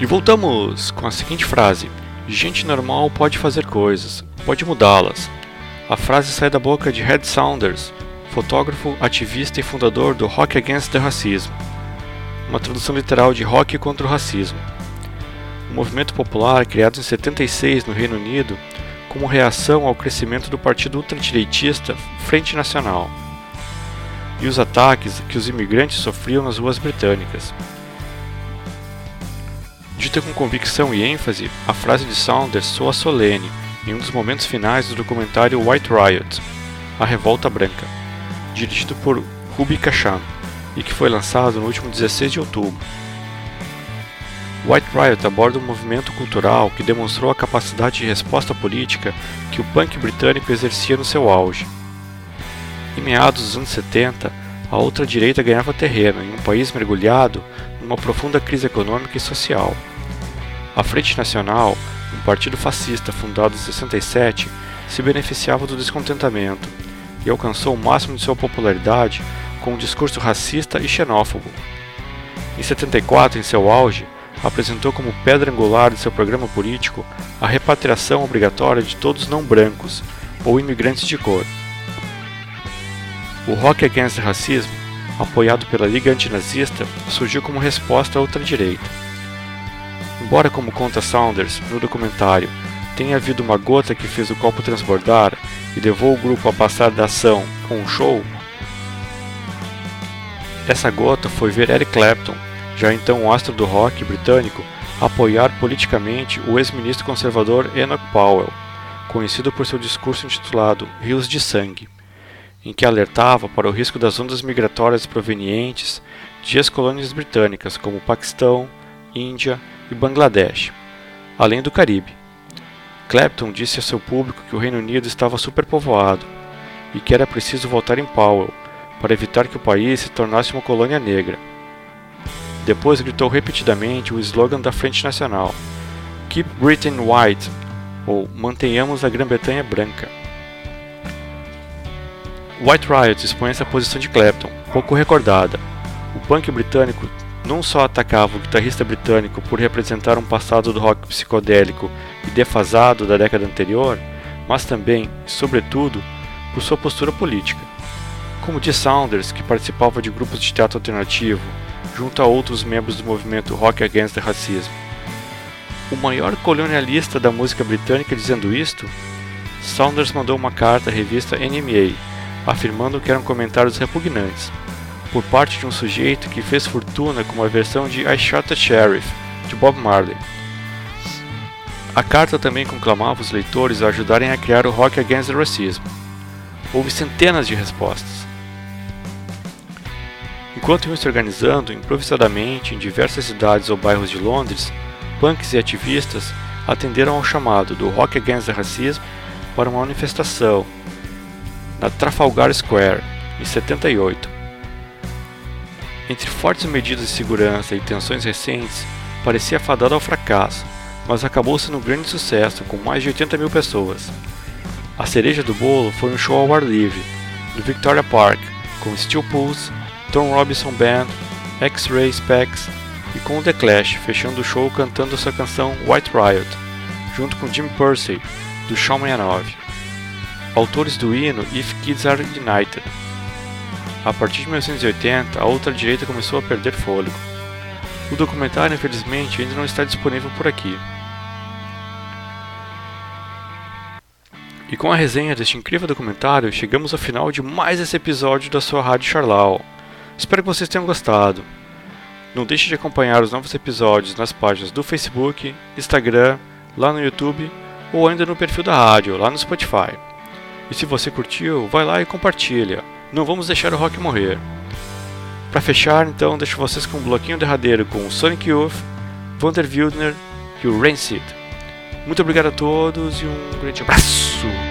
E voltamos com a seguinte frase: Gente normal pode fazer coisas, pode mudá-las. A frase sai da boca de Red Saunders, fotógrafo, ativista e fundador do Rock Against the Racism, uma tradução literal de Rock contra o Racismo. Um movimento popular criado em 76 no Reino Unido como reação ao crescimento do partido ultradireitista Frente Nacional e os ataques que os imigrantes sofriam nas ruas britânicas. Dita com convicção e ênfase, a frase de Saunders soa solene em um dos momentos finais do documentário White Riot, A Revolta Branca, dirigido por Ruby Kachan e que foi lançado no último 16 de outubro. White Riot aborda um movimento cultural que demonstrou a capacidade de resposta política que o punk britânico exercia no seu auge. Em meados dos anos 70, a outra direita ganhava terreno em um país mergulhado numa profunda crise econômica e social. A Frente Nacional, um partido fascista fundado em 67, se beneficiava do descontentamento e alcançou o máximo de sua popularidade com um discurso racista e xenófobo. Em 74, em seu auge, apresentou como pedra angular de seu programa político a repatriação obrigatória de todos não brancos ou imigrantes de cor. O Rock Against Racism, apoiado pela Liga Antinazista, surgiu como resposta à ultradireita. Embora, como conta Saunders no documentário, tenha havido uma gota que fez o copo transbordar e levou o grupo a passar da ação com um show, essa gota foi ver Eric Clapton, já então astro do rock britânico, apoiar politicamente o ex-ministro conservador Enoch Powell, conhecido por seu discurso intitulado Rios de Sangue, em que alertava para o risco das ondas migratórias provenientes de ex-colônias britânicas como Paquistão, Índia e Bangladesh, além do Caribe. Clapton disse a seu público que o Reino Unido estava superpovoado e que era preciso votar em Powell para evitar que o país se tornasse uma colônia negra. Depois gritou repetidamente o slogan da Frente Nacional: Keep Britain White, ou Mantenhamos a Grã-Bretanha Branca. White Riot expõe essa posição de Clapton, pouco recordada. O punk britânico não só atacava o guitarrista britânico por representar um passado do rock psicodélico e defasado da década anterior, mas também, sobretudo, por sua postura política. Como de Saunders, que participava de grupos de teatro alternativo, junto a outros membros do movimento Rock Against the Racism. O maior colonialista da música britânica dizendo isto, Saunders mandou uma carta à revista NMA, afirmando que eram comentários repugnantes, por parte de um sujeito que fez fortuna com uma versão de I Shot a Sheriff, de Bob Marley. A carta também conclamava os leitores a ajudarem a criar o Rock Against the Racism. Houve centenas de respostas. Enquanto iam se organizando improvisadamente em diversas cidades ou bairros de Londres, punks e ativistas atenderam ao chamado do Rock Against the Racism para uma manifestação na Trafalgar Square, em 78. Entre fortes medidas de segurança e tensões recentes, parecia fadado ao fracasso, mas acabou sendo um grande sucesso com mais de 80 mil pessoas. A cereja do bolo foi um show ao ar livre, no Victoria Park, com Steel Pulse, Tom Robinson Band, X-Ray Specs e com The Clash fechando o show cantando sua canção White Riot, junto com Jim Pursey, do Shawn 69. Autores do hino If Kids Are United. A partir de 1980, a outra direita começou a perder fôlego. O documentário, infelizmente, ainda não está disponível por aqui. E com a resenha deste incrível documentário, chegamos ao final de mais esse episódio da sua Rádio Charlau. Espero que vocês tenham gostado. Não deixe de acompanhar os novos episódios nas páginas do Facebook, Instagram, lá no YouTube ou ainda no perfil da rádio, lá no Spotify. E se você curtiu, vai lá e compartilha. Não vamos deixar o rock morrer. Para fechar, então, deixo vocês com um bloquinho derradeiro com o Sonic Youth, Vander Wildner e o Rancid. Muito obrigado a todos e um grande abraço!